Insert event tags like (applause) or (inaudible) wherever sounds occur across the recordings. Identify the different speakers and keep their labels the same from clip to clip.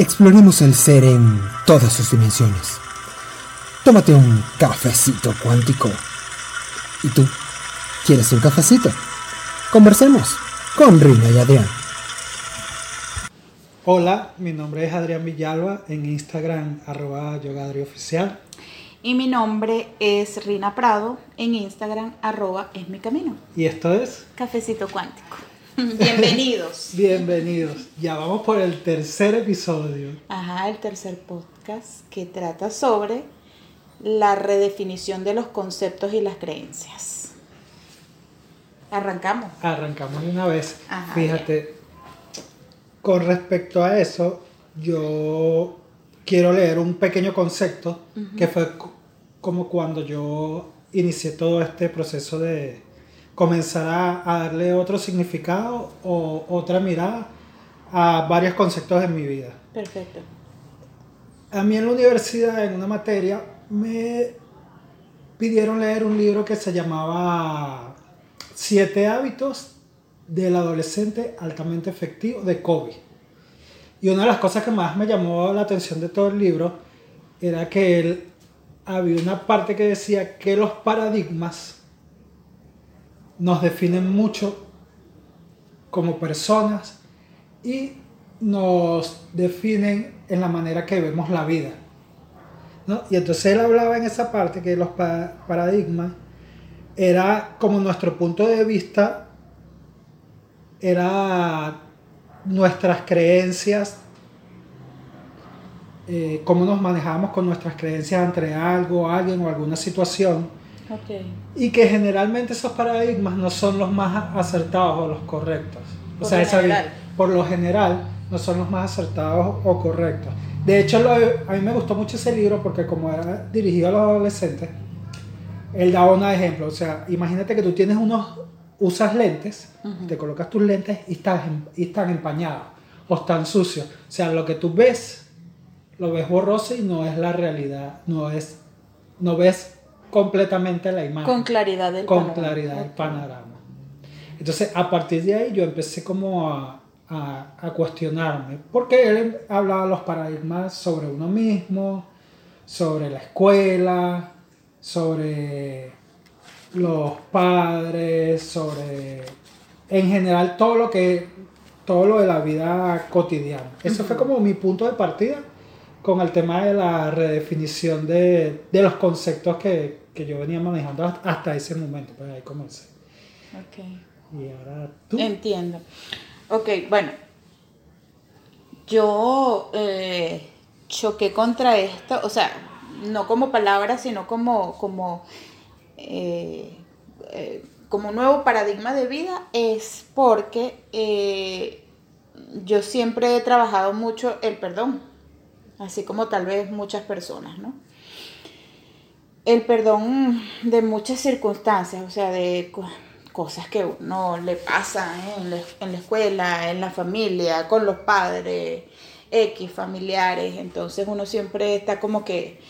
Speaker 1: Exploremos el ser en todas sus dimensiones. Tómate un cafecito cuántico. ¿Y tú? ¿Quieres un cafecito? Conversemos con Rina y Adrián.
Speaker 2: Hola, mi nombre es Adrián Villalba, en Instagram arroba yogadrioficial.
Speaker 3: Y mi nombre es Rina Prado, en Instagram arroba es mi camino.
Speaker 2: ¿Y esto es?
Speaker 3: Cafecito cuántico. (laughs) Bienvenidos.
Speaker 2: Bienvenidos. Ya vamos por el tercer episodio.
Speaker 3: Ajá, el tercer podcast que trata sobre la redefinición de los conceptos y las creencias. Arrancamos.
Speaker 2: Arrancamos de una vez.
Speaker 3: Ajá,
Speaker 2: Fíjate, con respecto a eso, yo quiero leer un pequeño concepto que fue co- como cuando yo inicié todo este proceso de comenzar a, a darle otro significado o otra mirada a varios conceptos en mi vida.
Speaker 3: Perfecto.
Speaker 2: A mí en la universidad, en una materia, me pidieron leer un libro que se llamaba Siete hábitos del adolescente altamente efectivo de Kobe. Y una de las cosas que más me llamó la atención de todo el libro era que él había una parte que decía que los paradigmas nos definen mucho como personas y nos definen en la manera que vemos la vida. ¿no? Y entonces él hablaba en esa parte que los pa- paradigmas era como nuestro punto de vista, era nuestras creencias, eh, cómo nos manejamos con nuestras creencias entre algo, alguien o alguna situación. Y que generalmente esos paradigmas no son los más acertados o los correctos. O sea, esa- por lo general no son los más acertados o correctos. De hecho, lo- a mí me gustó mucho ese libro porque como era dirigido a los adolescentes, él daba un ejemplo. O sea, imagínate que tú tienes unos, usas lentes, te colocas tus lentes y están, y están empañados o están sucios. O sea, lo que tú ves, lo ves borroso y no es la realidad, no es, no ves completamente la imagen
Speaker 3: Con claridad del
Speaker 2: con
Speaker 3: panorama.
Speaker 2: claridad el
Speaker 3: Ok.
Speaker 2: panorama. Entonces, a partir de ahí yo empecé como a, a- a cuestionarme, porque él hablaba los paradigmas sobre uno mismo, sobre la escuela, sobre los padres, sobre en general todo lo que todo lo de la vida cotidiana. Eso fue como mi punto de partida con el tema de la redefinición de, de los conceptos que, que yo venía manejando hasta- ese momento. Pues ahí comencé.
Speaker 3: Ok.
Speaker 2: Y ahora tú.
Speaker 3: Entiendo. Ok, bueno. Yo eh, choqué contra esto, o sea, no como palabra, sino como, como, eh, eh, como un nuevo paradigma de vida, es porque eh, yo siempre he trabajado mucho el perdón, así como tal vez muchas personas, ¿no? El perdón de muchas circunstancias, o sea, de co- cosas que uno le pasan ¿eh? en, la, en la escuela, en la familia, con los padres, X familiares, entonces uno siempre está como que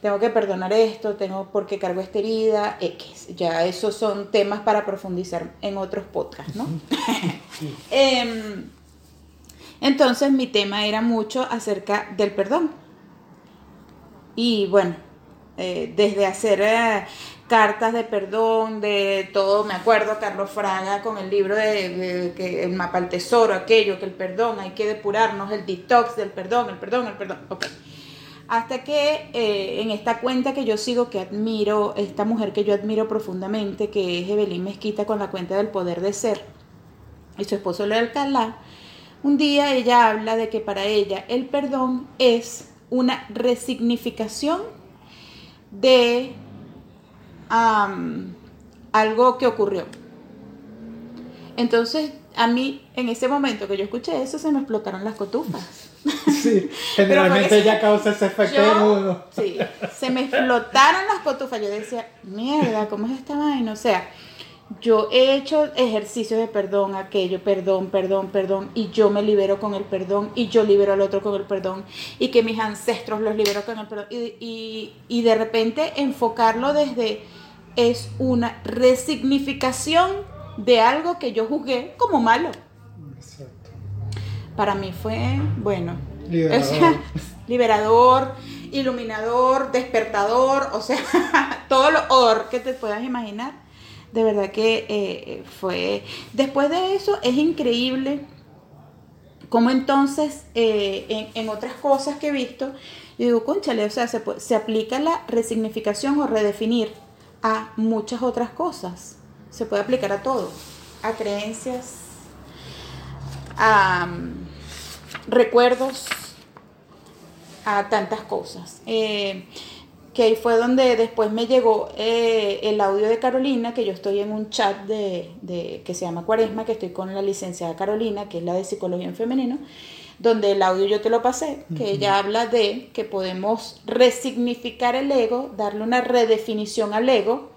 Speaker 3: tengo que perdonar esto, tengo porque cargo esta herida, X. Ya esos son temas para profundizar en otros podcasts, ¿no? (laughs) Em, entonces mi tema era mucho acerca del perdón. Y bueno, eh, desde hacer eh, cartas de perdón, de todo, me acuerdo Carlos Fraga con el libro de, que el mapa al tesoro, aquello, que el perdón, hay que depurarnos, el detox del perdón, el perdón, el perdón. Hasta que eh, en esta cuenta que yo sigo, que admiro, esta mujer que yo admiro profundamente, que es Evelyn Mezquita con la cuenta del poder de ser, y su esposo Leo Alcalá, un día ella habla de que para ella el perdón es una resignificación de am, algo que ocurrió. Entonces, a mí, en ese momento que yo escuché eso, se me explotaron las cotufas. (laughs)
Speaker 2: Sí, generalmente ella causa ese efecto
Speaker 3: Yo,
Speaker 2: uno.
Speaker 3: sí, se me explotaron las cotufas. Yo decía, mierda, ¿cómo es esta vaina? O sea, yo he hecho ejercicios de perdón, aquello, perdón, perdón, perdón, y yo me libero con el perdón, y yo libero al otro con el perdón, y que mis ancestros los libero con el perdón, y, y, y de repente enfocarlo desde es una resignificación de algo que yo juzgué como malo.
Speaker 2: Exacto.
Speaker 3: Para mí fue, bueno,
Speaker 2: Liberador.
Speaker 3: O sea, (laughs) liberador, iluminador, despertador, o sea, (laughs) todo lo or que te puedas imaginar. De verdad que eh, fue... Después de eso es increíble cómo entonces eh, en, otras cosas que he visto, yo digo, conchale, o sea, se, se aplica la resignificación o redefinir a muchas otras cosas. Se puede aplicar a todo, a creencias, a mm, recuerdos, a tantas cosas. Eh, que ahí fue donde después me llegó eh, el audio de Carolina, que yo estoy en un chat de, de- que se llama Cuaresma, que estoy con la licenciada Carolina, que es la de Psicología en Femenino, donde el audio yo te lo pasé, que ella habla de que podemos resignificar el ego, darle una redefinición al ego,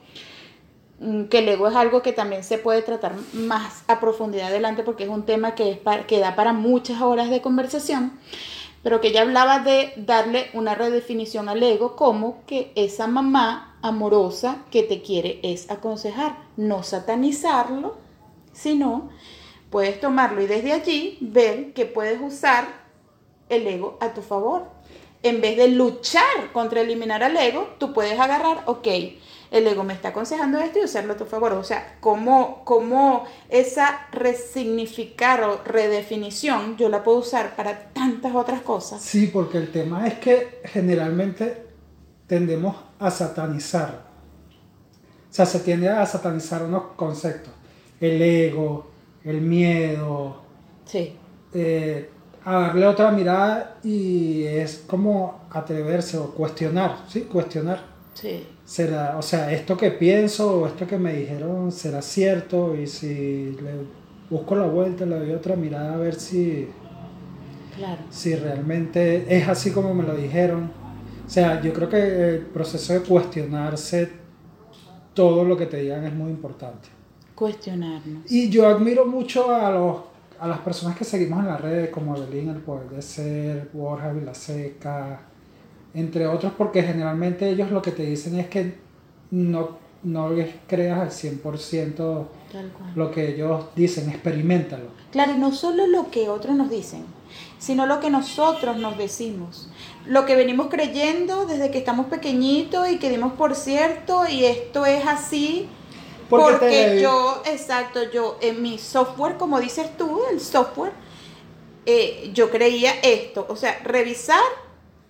Speaker 3: mm, que el ego es algo que también se puede tratar más a profundidad adelante porque es un tema que, es para- que da para muchas horas de conversación, pero que ella hablaba de darle una redefinición al ego como que esa mamá amorosa que te quiere es aconsejar, no satanizarlo, sino puedes tomarlo y desde allí ver que puedes usar el ego a tu favor. En vez de luchar contra eliminar al ego, tú puedes agarrar, ok, el ego me está aconsejando esto y usarlo a tu favor. O sea, cómo, cómo esa resignificar o redefinición yo la puedo usar para tantas otras cosas.
Speaker 2: Sí, porque el tema es que generalmente tendemos a satanizar. O sea, se tiende a satanizar unos conceptos. El ego, el miedo,
Speaker 3: Sí,
Speaker 2: eh, a darle otra mirada y es como atreverse o cuestionar, ¿sí? Cuestionar.
Speaker 3: sí.
Speaker 2: Será, o sea, esto que pienso o esto que me dijeron será cierto y si le busco la vuelta, le doy otra mirada a ver si,
Speaker 3: Claro.
Speaker 2: si realmente es así como me lo dijeron. O sea, yo creo que el proceso de cuestionarse todo lo que te digan es muy importante.
Speaker 3: Cuestionarnos.
Speaker 2: Y yo admiro mucho a, los, a las personas que seguimos en las redes, como Evelyn, El Poder de Ser, Borja Vilaseca, entre otros, porque generalmente ellos lo que te dicen es que no, no les creas al 100%
Speaker 3: Tal cual.
Speaker 2: lo que ellos dicen, experimentalo.
Speaker 3: Claro, y no solo lo que otros nos dicen, sino lo que nosotros nos decimos. Lo que venimos creyendo desde que estamos pequeñitos y que dimos por cierto y esto es así.
Speaker 2: Porque
Speaker 3: Porque, yo, exacto, yo en mi software, como dices tú, el software, eh, yo creía esto. O sea, revisar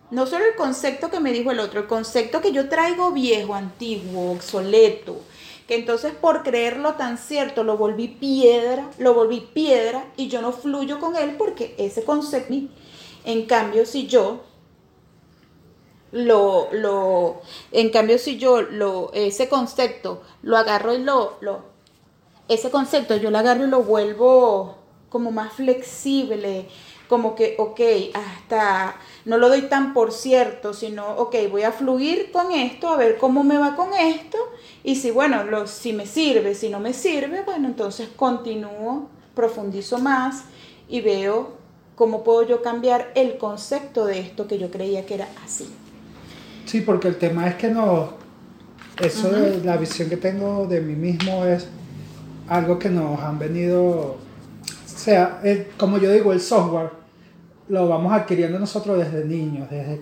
Speaker 3: no solo el concepto que me dijo el otro, el concepto que yo traigo viejo, antiguo, obsoleto, que entonces por creerlo tan cierto lo volví piedra, lo volví piedra y yo no fluyo con él porque ese concepto, en cambio si yo lo, lo, en cambio si yo lo, ese concepto lo agarro y lo, lo, ese concepto yo lo agarro y lo vuelvo como más flexible, como que, ok, hasta no lo doy tan por cierto, sino, ok, voy a fluir con esto, a ver cómo me va con esto, y si, bueno, lo, si me sirve, si no me sirve, bueno, entonces continúo, profundizo más y veo cómo puedo yo cambiar el concepto de esto que yo creía que era así.
Speaker 2: Sí, porque el tema es que no. Eso de la visión que tengo de mí mismo es algo que nos han venido. O sea, el- como yo digo, el software lo vamos adquiriendo nosotros desde niños, desde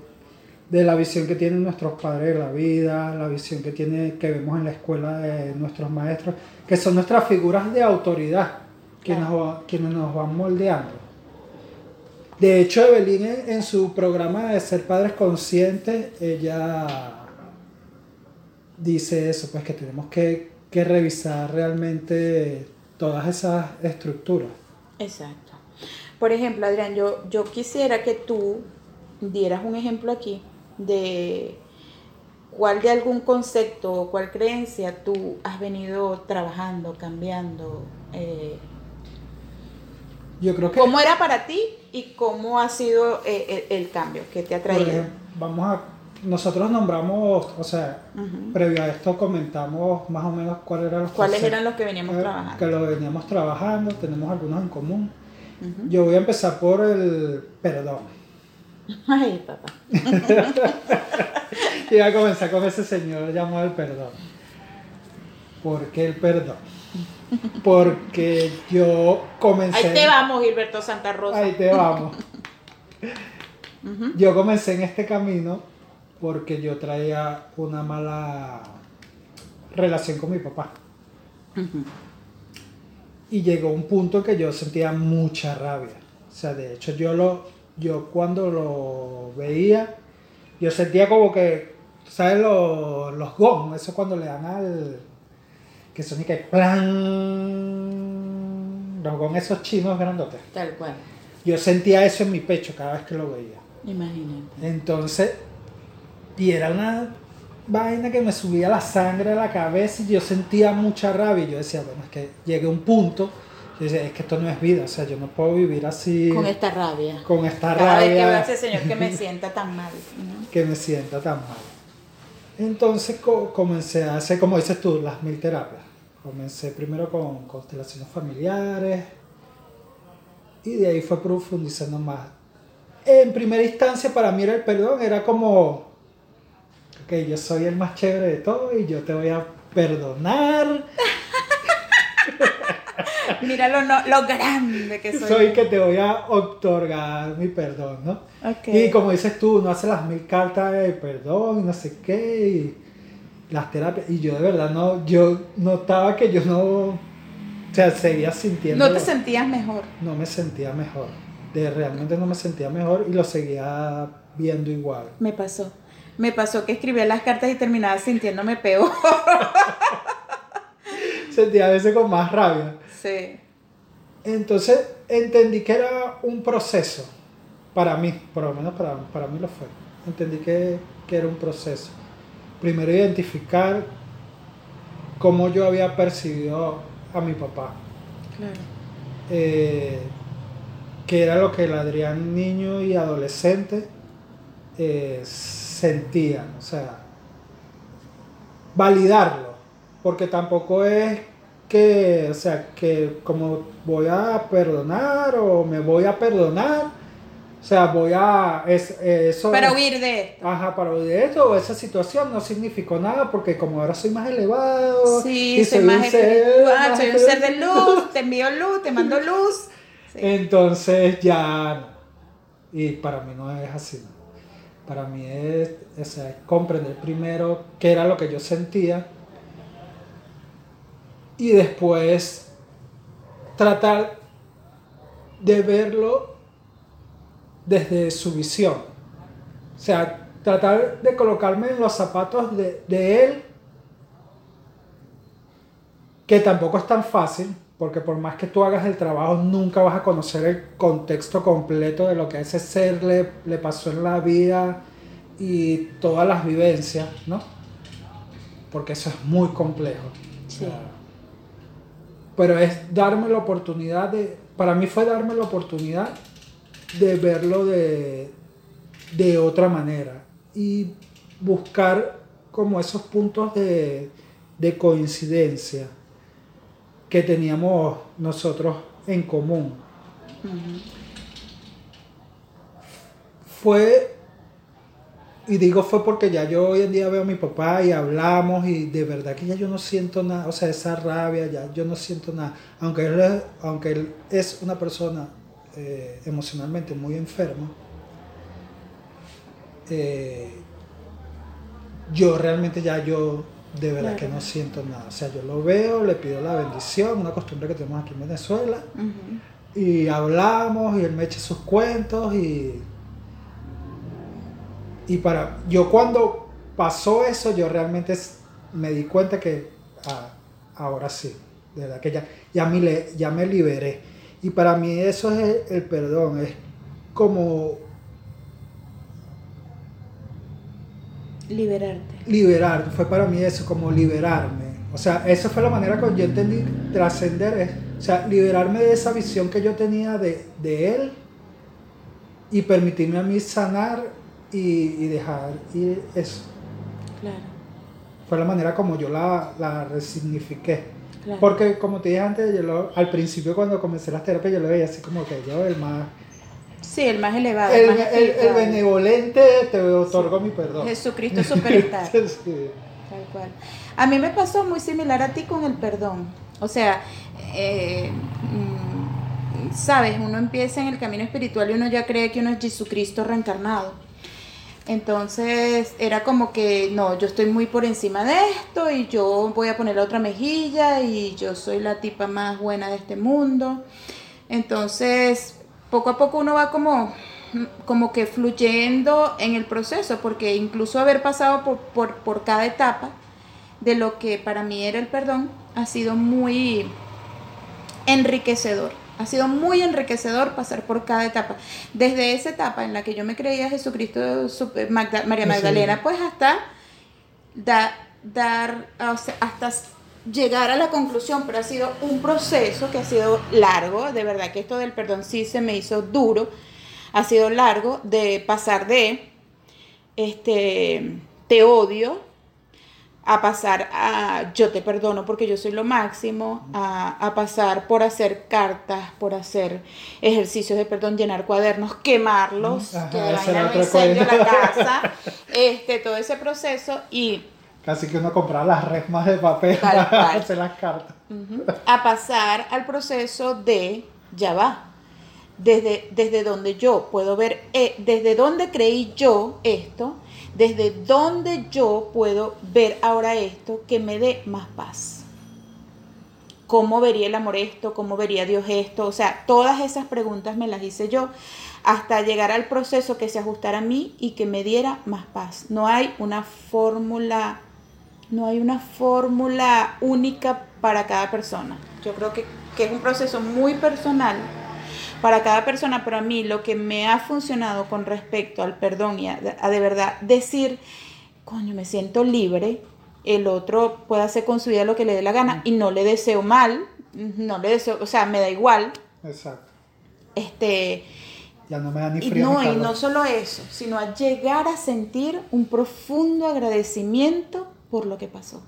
Speaker 2: de la visión que tienen nuestros padres de la vida, la visión que tiene que vemos en la escuela de nuestros maestros, que son nuestras figuras de autoridad, quienes,
Speaker 3: Claro.
Speaker 2: quienes nos van moldeando. De hecho, Evelyn en, en su programa de ser padres conscientes, ella dice eso, pues que tenemos que, que revisar realmente todas esas estructuras.
Speaker 3: Exacto. Por ejemplo, Adrián, yo, yo quisiera que tú dieras un ejemplo aquí de cuál de algún concepto o cuál creencia tú has venido trabajando, cambiando. eh,
Speaker 2: Yo creo que,
Speaker 3: ¿Cómo era para ti y cómo ha sido eh, el, el cambio que te ha traído?
Speaker 2: vamos a, nosotros nombramos, o sea, previo a esto comentamos más o menos cuáles eran los
Speaker 3: ¿Cuáles eran los que veníamos
Speaker 2: eh,
Speaker 3: trabajando?
Speaker 2: Que lo veníamos trabajando, tenemos algunos en común. Yo voy a empezar por el perdón.
Speaker 3: Ay, papá. (laughs)
Speaker 2: Y voy a comenzar con ese señor llamado el perdón. ¿Por qué el perdón? Porque yo comencé.
Speaker 3: Ahí te vamos, Gilberto Santa Rosa.
Speaker 2: Ahí te vamos. (laughs) Yo comencé en este camino porque yo traía una mala relación con mi papá. Y llegó un punto que yo sentía mucha rabia. O sea, de hecho yo lo yo cuando lo veía, yo sentía como que, ¿sabes? Los, los gong, eso cuando le dan al... que son y que plan... Los gong esos chinos grandotes.
Speaker 3: Tal cual.
Speaker 2: Yo sentía eso en mi pecho cada vez que lo veía.
Speaker 3: Imagínate.
Speaker 2: Entonces, y era una vaina que me subía la sangre a la cabeza y yo sentía mucha rabia. Y yo decía, bueno, es que llegué a un punto, yo decía, es que esto no es vida, o sea, yo no puedo vivir así
Speaker 3: Con esta rabia.
Speaker 2: con esta
Speaker 3: Cada vez que veo a
Speaker 2: rabia
Speaker 3: ese señor que me sienta tan mal. ¿no? (laughs)
Speaker 2: que me sienta tan mal. Entonces co- comencé a hacer, como dices tú, las mil terapias. Comencé primero con constelaciones familiares y de ahí fue profundizando más. En primera instancia para mí era el perdón, era como, ok, yo soy el más chévere de todo y yo te voy a perdonar, (laughs)
Speaker 3: Mira lo, no- lo grande que soy.
Speaker 2: soy que te voy a otorgar mi perdón, ¿no? Y como dices tú, uno hace las mil cartas de perdón y no sé qué, y las terapias. Y yo de verdad no, yo notaba que yo no, o sea, seguía sintiendo.
Speaker 3: No te sentías mejor.
Speaker 2: No me sentía mejor. De, realmente no me sentía mejor y lo seguía viendo igual.
Speaker 3: Me pasó. Me pasó que escribía las cartas y terminaba sintiéndome peor. (laughs)
Speaker 2: Sentía a veces con más rabia.
Speaker 3: Sí.
Speaker 2: Entonces entendí que era un proceso. Para mí, por lo menos para, para mí lo fue. Entendí que, que era un proceso. Primero identificar cómo yo había percibido a mi papá.
Speaker 3: Claro.
Speaker 2: eh, que era lo que el Adrián niño y adolescente eh, sentían. O sea, validarlo. Porque tampoco es que, o sea, que como voy a perdonar o me voy a perdonar. O sea, voy a... Es, eso
Speaker 3: Para huir de esto.
Speaker 2: Ajá, para huir de esto esa situación no significó nada porque como ahora soy más elevado
Speaker 3: Sí,
Speaker 2: y
Speaker 3: soy
Speaker 2: un
Speaker 3: más espiritual,
Speaker 2: más
Speaker 3: soy un ser de luz, te envío luz, te mando luz. (laughs) Sí.
Speaker 2: Entonces ya no. Y para mí no es así. ¿no? Para mí es, es comprender primero qué era lo que yo sentía y después tratar de verlo desde su visión. O sea, tratar de colocarme en los zapatos de, de él, que tampoco es tan fácil, porque por más que tú hagas el trabajo, nunca vas a conocer el contexto completo de lo que a ese ser le, le pasó en la vida y todas las vivencias, ¿no? Porque eso es muy complejo. O
Speaker 3: Sí.
Speaker 2: sea, pero es darme la oportunidad de, para mí fue darme la oportunidad de verlo de, de otra manera y buscar como esos puntos de, de coincidencia que teníamos nosotros en común. Fue, y digo fue porque ya yo hoy en día veo a mi papá y hablamos y de verdad que ya yo no siento nada, o sea, esa rabia, ya yo no siento nada. Aunque él, es- aunque él es una persona eh, emocionalmente muy enferma, eh, yo realmente ya yo de verdad
Speaker 3: Claro.
Speaker 2: que no siento nada. O sea, yo lo veo, le pido la bendición, una costumbre que tenemos aquí en Venezuela. Y hablamos y él me echa sus cuentos y... Y para... Yo cuando pasó eso, yo realmente me di cuenta que ah, ahora sí, de verdad que ya, ya, me, le- ya me liberé. Y para mí eso es el, el perdón, es como
Speaker 3: Liberarte.
Speaker 2: liberar, fue para mí eso, como liberarme. O sea, esa fue la manera que yo entendí trascender, o sea, liberarme de esa visión que yo tenía de, de él y permitirme a mí sanar y, y dejar ir eso.
Speaker 3: Claro.
Speaker 2: Fue la manera como yo la, la resignifiqué.
Speaker 3: claro.
Speaker 2: Porque como te dije antes, yo lo- al principio cuando comencé las terapias yo lo veía así como que yo el más...
Speaker 3: Sí, el más elevado.
Speaker 2: El,
Speaker 3: más
Speaker 2: el- el
Speaker 3: espiritual.
Speaker 2: benevolente te otorgo mi perdón.
Speaker 3: Jesucristo (laughs) superstar.
Speaker 2: Sí.
Speaker 3: Tal cual. A mí me pasó muy similar a ti con el perdón. O sea, eh, sabes, uno empieza en el camino espiritual y uno ya cree que uno es Jesucristo reencarnado. Entonces era como que, no, yo estoy muy por encima de esto y yo voy a poner la otra mejilla y yo soy la tipa más buena de este mundo. Entonces, poco a poco uno va como, como que fluyendo en el proceso, porque incluso haber pasado por, por, por cada etapa de lo que para mí era el perdón ha sido muy enriquecedor. Ha sido muy enriquecedor pasar por cada etapa. Desde esa etapa en la que yo me creía Jesucristo, María Magdalena, pues hasta dar, hasta llegar a la conclusión, pero ha sido un proceso que ha sido largo, de verdad que esto del perdón sí se me hizo duro, ha sido largo de pasar de, este, te odio, a pasar a yo te perdono porque yo soy lo máximo, a, pasar por hacer cartas, por hacer ejercicios de perdón, llenar cuadernos, quemarlos, que vayan a la casa, este, todo ese proceso y...
Speaker 2: Casi que uno compraba las resmas de papel para hacer las cartas.
Speaker 3: A pasar al proceso de, ya va, desde, desde donde yo puedo ver, eh, desde donde creí yo esto, desde donde yo puedo ver ahora esto que me dé más paz. ¿Cómo vería el amor esto? ¿Cómo vería Dios esto? O sea, todas esas preguntas me las hice yo hasta llegar al proceso que se ajustara a mí y que me diera más paz. No hay una fórmula, no hay una fórmula única para cada persona. Yo creo que, que es un proceso muy personal para cada persona, pero a mí lo que me ha funcionado con respecto al perdón y a, de verdad decir, coño, me siento libre, el otro puede hacer con su vida lo que le dé la gana y no le deseo mal, no le deseo, o sea, me da igual.
Speaker 2: Exacto.
Speaker 3: Este,
Speaker 2: ya no me da ni
Speaker 3: frío. Y no, y no solo eso, sino a llegar a sentir un profundo agradecimiento por lo que pasó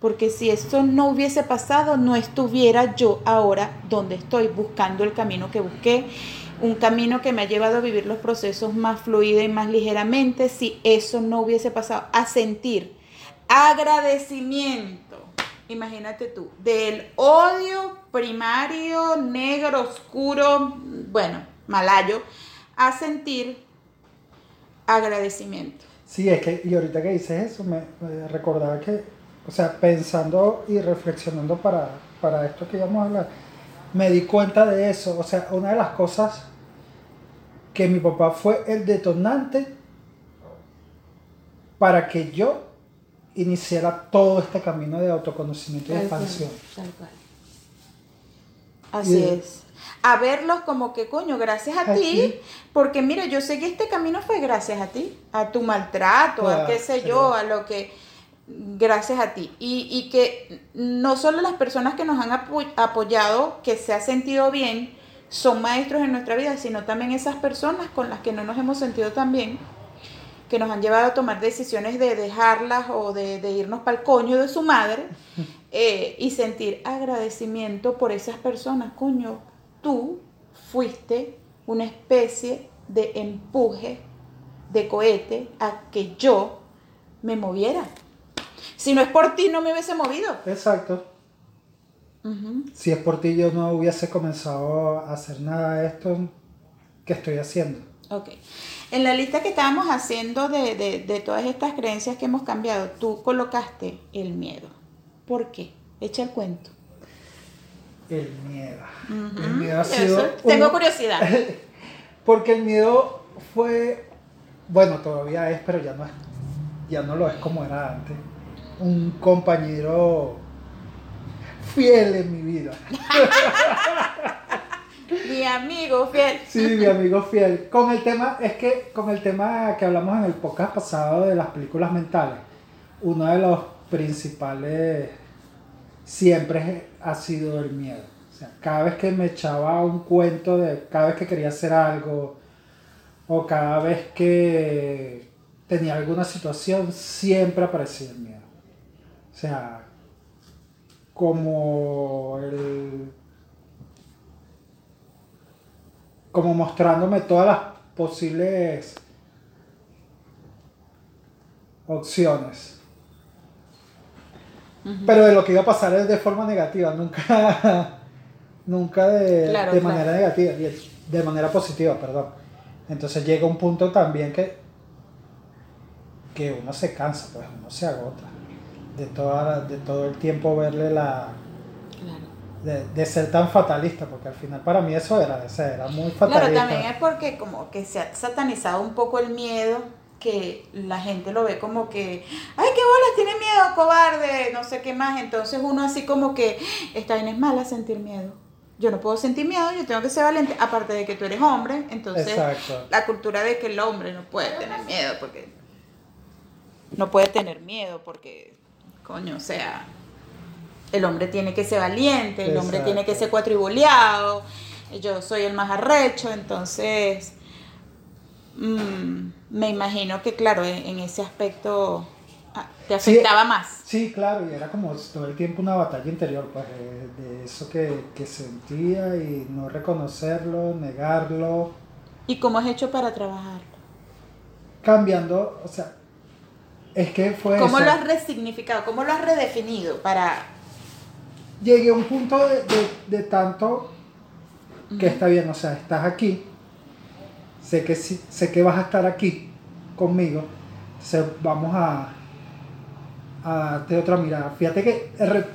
Speaker 3: porque si esto no hubiese pasado, no estuviera yo ahora donde estoy, buscando el camino que busqué, un camino que me ha llevado a vivir los procesos más fluida y más ligeramente, si eso no hubiese pasado, a sentir agradecimiento, imagínate tú, del odio primario, negro, oscuro, bueno, malayo, a sentir agradecimiento.
Speaker 2: Sí, es que, y ahorita que dices eso, me recordaba que o sea, pensando y reflexionando para, para esto que íbamos a hablar, me di cuenta de eso. O sea, una de las cosas que mi papá fue el detonante para que yo iniciara todo este camino de autoconocimiento y expansión. Tal cual.
Speaker 3: Así es. A verlos como que, coño, gracias a, ti, porque mira, yo sé que este camino fue gracias a ti, a tu maltrato, a qué sé yo, a lo que gracias a ti. Y, que no solo las personas que nos han apoyado, que se ha sentido bien, son maestros en nuestra vida, sino también esas personas con las que no nos hemos sentido tan bien, que nos han llevado a tomar decisiones de dejarlas o de, irnos para el coño de su madre (laughs) eh, y sentir agradecimiento por esas personas. Coño, tú fuiste una especie de empuje, de cohete, a que yo me moviera. Si no es por ti, no me hubiese movido.
Speaker 2: Exacto. Si es por ti, yo no hubiese comenzado a hacer nada de esto que estoy haciendo.
Speaker 3: Ok. En la lista que estábamos haciendo de, todas estas creencias que hemos cambiado, tú colocaste el miedo. ¿Por qué? Echa el cuento.
Speaker 2: El miedo. El miedo ha sido.
Speaker 3: Tengo curiosidad. (laughs)
Speaker 2: Porque el miedo fue. Bueno, todavía es, pero ya no es. Ya no lo es como era antes un compañero fiel en mi vida. (laughs)
Speaker 3: mi amigo fiel.
Speaker 2: Sí, mi amigo fiel. Con el tema, es que con el tema que hablamos en el podcast pasado de las películas mentales, uno de los principales siempre ha sido el miedo. O sea, cada vez que me echaba un cuento de cada vez que quería hacer algo o cada vez que tenía alguna situación, siempre aparecía el miedo. O sea, como el. como mostrándome todas las posibles opciones. Pero de lo que iba a pasar es de forma negativa, nunca, (laughs) nunca de,
Speaker 3: Claro,
Speaker 2: de
Speaker 3: claro.
Speaker 2: manera negativa, de- manera positiva, perdón. Entonces llega un punto también que, que uno se cansa, pues uno se agota de, toda, de todo el tiempo verle la...
Speaker 3: Claro.
Speaker 2: De, de ser tan fatalista, porque al final para mí eso era, era muy
Speaker 3: Claro,
Speaker 2: fatalista.
Speaker 3: también es porque como que se ha satanizado un poco el miedo, que la gente lo ve como que, ay, qué bolas, tiene miedo, cobarde, no sé qué más. Entonces uno así como que, esta vaina es mala sentir miedo. Yo no puedo sentir miedo, yo tengo que ser valiente, aparte de que tú eres hombre, entonces
Speaker 2: Exacto.
Speaker 3: la cultura de que el hombre no puede tener miedo, porque no puede tener miedo, porque, coño, o sea, el hombre tiene que ser valiente, el hombre tiene que ser cuatribuleado, yo soy el más arrecho, entonces mm, me imagino que claro, en, en ese aspecto ah, te
Speaker 2: Sí.
Speaker 3: afectaba más.
Speaker 2: Sí, claro, y era como todo el tiempo una batalla interior, pues, de, de eso que, que sentía y no reconocerlo, negarlo,
Speaker 3: ¿Y cómo has hecho para trabajarlo?
Speaker 2: cambiando, o sea, es que fue
Speaker 3: ¿Cómo
Speaker 2: eso.
Speaker 3: lo has resignificado? ¿Cómo lo has redefinido para...
Speaker 2: Llegué a un punto de, de- de tanto que está bien, o sea, estás aquí, sé que, sé que vas a estar aquí conmigo, entonces vamos a, a darte otra mirada. Fíjate que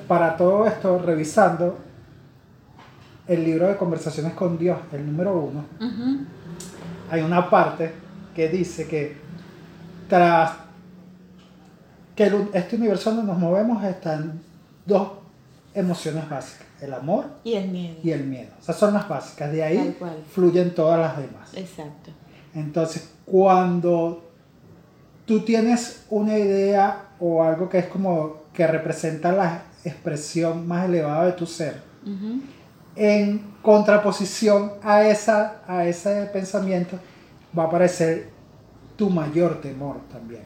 Speaker 2: para todo esto, revisando el libro de conversaciones con Dios, el número uno, hay una parte que dice que tras que el este universo donde nos movemos están dos emociones básicas, el amor
Speaker 3: Y el miedo.
Speaker 2: y el miedo. Esas son las básicas, de ahí fluyen todas las demás.
Speaker 3: Exacto.
Speaker 2: Entonces, cuando tú tienes una idea o algo que es como que representa la expresión más elevada de tu ser, en contraposición a, esa, a ese pensamiento va a aparecer tu mayor temor también.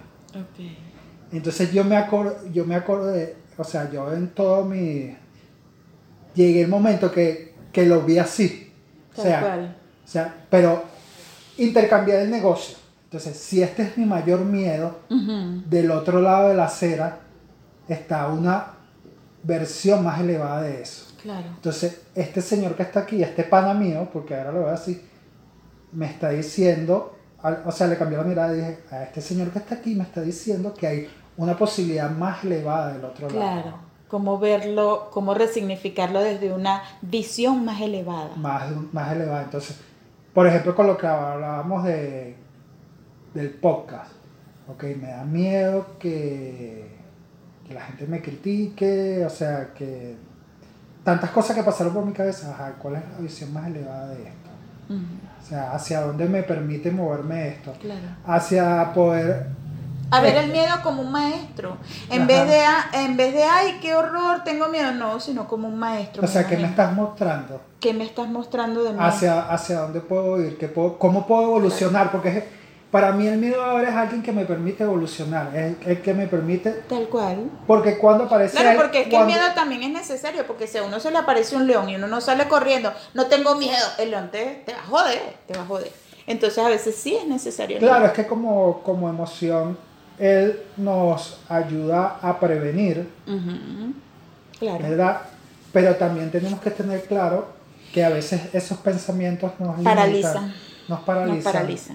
Speaker 2: Entonces yo me acuerdo, yo me acuerdo de, o sea, yo en todo mi... Llegué el momento que, que lo vi así. O sea,
Speaker 3: cual.
Speaker 2: o sea, pero intercambiar el negocio. Entonces, si este es mi mayor miedo, del otro lado de la acera está una versión más elevada de eso.
Speaker 3: Claro.
Speaker 2: Entonces, este señor que está aquí, este pana mío, porque ahora lo veo así, me está diciendo, o sea, le cambié la mirada y dije, a este señor que está aquí me está diciendo que hay una posibilidad más elevada del otro
Speaker 3: Claro.
Speaker 2: lado.
Speaker 3: Cómo verlo, cómo resignificarlo desde una visión más elevada.
Speaker 2: Más, más elevada. Entonces, por ejemplo, con lo que hablábamos de, del podcast. Ok, me da miedo que, que la gente me critique, o sea, que tantas cosas que pasaron por mi cabeza. Ajá, ¿cuál es la visión más elevada de esto? O sea, hacia dónde me permite moverme esto.
Speaker 3: Claro.
Speaker 2: Hacia poder...
Speaker 3: A ver el miedo como un maestro. En
Speaker 2: Ajá.
Speaker 3: vez de, "Ah, en vez de, ay, qué horror, tengo miedo, no, sino como un maestro.
Speaker 2: O sea, que me estás mostrando
Speaker 3: ¿Qué me estás mostrando de mí?
Speaker 2: hacia, hacia dónde puedo ir, qué puedo, cómo puedo evolucionar, porque es- para mí el miedo ahora es alguien que me permite evolucionar, es el que me permite,
Speaker 3: Tal cual.
Speaker 2: porque cuando aparece...
Speaker 3: Claro, porque es que
Speaker 2: cuando-
Speaker 3: el miedo también es necesario, porque si a uno se le aparece un león y uno no sale corriendo, no tengo miedo, el león te, te va a joder, te va a joder. Entonces a veces sí es necesario. el
Speaker 2: Claro,
Speaker 3: miedo.
Speaker 2: es que como, como emoción, él nos ayuda a prevenir.
Speaker 3: Claro.
Speaker 2: ¿verdad? Pero también tenemos que tener claro que a veces esos pensamientos nos limitan,
Speaker 3: Paralizan.
Speaker 2: nos paralizan.
Speaker 3: Nos paraliza.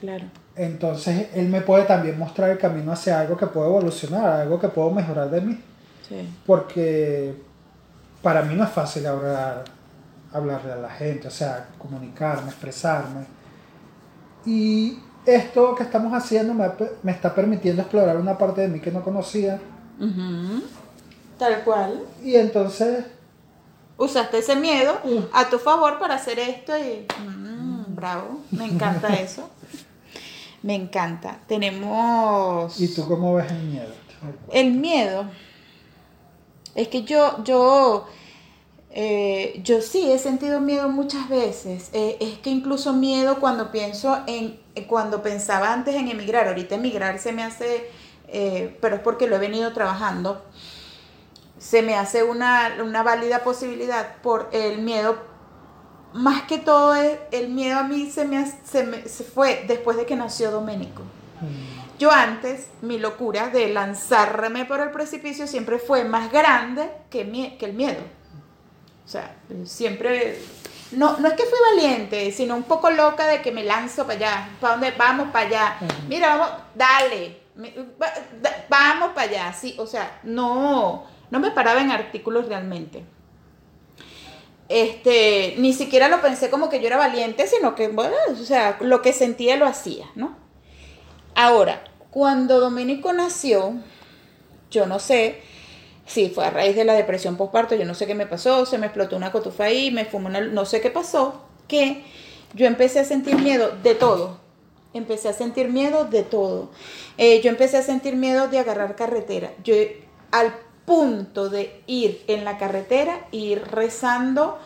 Speaker 3: Claro.
Speaker 2: Entonces, él me puede también mostrar el camino hacia algo que puedo evolucionar, algo que puedo mejorar de mí.
Speaker 3: Sí.
Speaker 2: porque para mí no es fácil hablar, hablarle a la gente, o sea, comunicarme, expresarme. Y esto que estamos haciendo me, me está permitiendo explorar una parte de mí que no conocía.
Speaker 3: Tal cual.
Speaker 2: Y entonces,
Speaker 3: Usaste ese miedo
Speaker 2: Mm.
Speaker 3: a tu favor para hacer esto y... mm, bravo, me encanta (laughs) eso. Me encanta. Tenemos...
Speaker 2: ¿y tú cómo ves el miedo?
Speaker 3: El miedo. Es que yo, yo, eh, yo sí he sentido miedo muchas veces. Eh, es que incluso miedo cuando pienso en, eh, cuando pensaba antes en emigrar. Ahorita emigrar se me hace, eh, pero es porque lo he venido trabajando. Se me hace una, una válida posibilidad por el miedo. Más que todo es, el miedo a mí se me, se me se fue después de que nació Doménico.
Speaker 2: Mm,
Speaker 3: Yo antes, mi locura de lanzarme por el precipicio siempre fue más grande que, mie- que el miedo. O sea, siempre... No, no es que fui valiente, sino un poco loca de que me lanzo para allá. ¿Para dónde? Vamos para allá. Mira, vamos, dale. Vamos para allá. Sí, o sea, no, no me paraba en artículos realmente. Este, ni siquiera lo pensé como que yo era valiente, sino que, bueno, o sea, lo que sentía lo hacía, ¿no? Ahora, cuando Domenico nació, yo no sé, si fue a raíz de la depresión postparto, yo no sé qué me pasó, se me explotó una cotufa ahí, me fumó una, no sé qué pasó, que yo empecé a sentir miedo de todo. Empecé a sentir miedo de todo. Eh, yo empecé a sentir miedo de agarrar carretera. Yo al punto de ir en la carretera ir rezando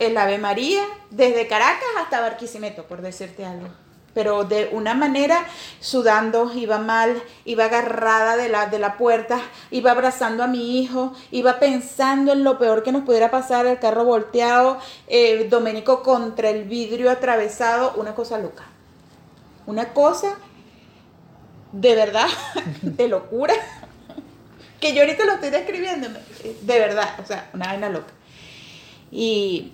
Speaker 3: el Ave María desde Caracas hasta Barquisimeto, por decirte algo pero de una manera sudando, iba mal, iba agarrada de la, de la puerta, iba abrazando a mi hijo, iba pensando en lo peor que nos pudiera pasar, el carro volteado, eh, Domenico contra el vidrio atravesado, una cosa loca. Una cosa de verdad, (laughs) de locura, que yo ahorita lo estoy describiendo, de verdad, o sea, una vaina loca. Y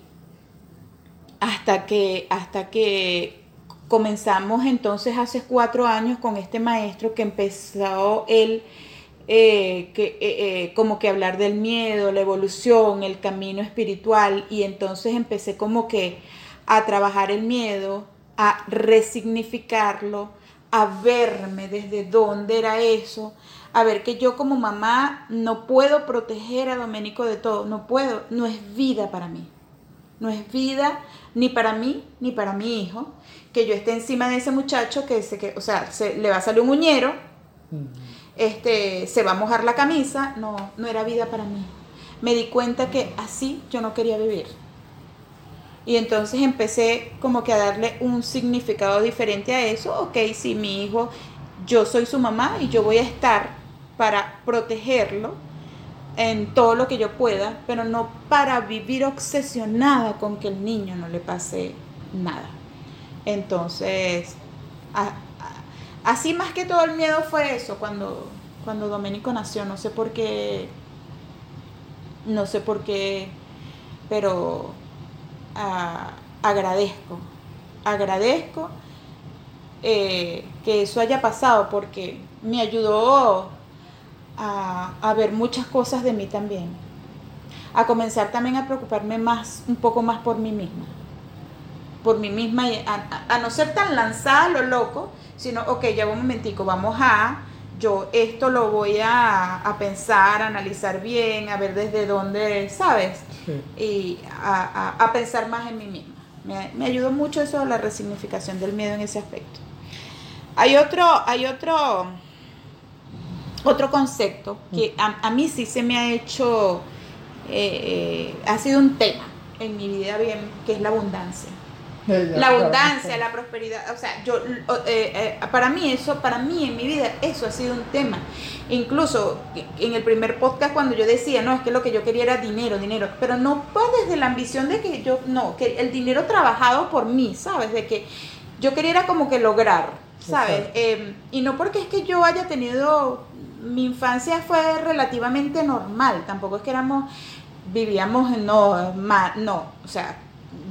Speaker 3: hasta que, hasta que comenzamos entonces hace cuatro años con este maestro que empezó él eh, que, eh, eh, como que hablar del miedo, la evolución, el camino espiritual y entonces empecé como que a trabajar el miedo, a resignificarlo, a verme desde dónde era eso, a ver que yo como mamá no puedo proteger a Domenico de todo, no puedo, no es vida para mí, no es vida ni para mí ni para mi hijo que yo esté encima de ese muchacho que, se, que o sea, se, le va a salir un uñero, este, se va a mojar la camisa, no, no era vida para mí. Me di cuenta que así yo no quería vivir. Y entonces empecé como que a darle un significado diferente a eso. Ok, si mi hijo, yo soy su mamá y yo voy a estar para protegerlo en todo lo que yo pueda, pero no para vivir obsesionada con que el niño no le pase nada. Entonces, así más que todo el miedo fue eso, cuando, cuando Domenico nació, no sé por qué, no sé por qué, pero agradezco, agradezco eh, que eso haya pasado porque me ayudó a, a, ver muchas cosas de mí también, a comenzar también a preocuparme más, un poco más por mí misma por mí misma, a, no ser tan lanzada a lo loco, sino, ok, ya un momentico, vamos a, yo esto lo voy a, pensar, a analizar bien, a ver desde dónde, ¿sabes? Y a, pensar más en mí misma. Me, ayudó mucho eso, la resignificación del miedo en ese aspecto. Hay otro, hay otro, otro concepto que a, mí sí se me ha hecho, eh, eh, ha sido un tema en mi vida bien, que es la abundancia (laughs) la abundancia, la prosperidad, o sea, yo, eh, eh, para mí eso, para mí en mi vida, eso ha sido un tema. Incluso en el primer podcast cuando yo decía, no, es que lo que yo quería era dinero, dinero, pero no fue desde la ambición de que yo, no, que el dinero trabajado por mí, ¿sabes? De que yo quería era como que lograr, ¿sabes? Em, y no porque es que yo haya tenido, mi infancia fue relativamente normal, tampoco es que éramos, vivíamos, no, no, o sea,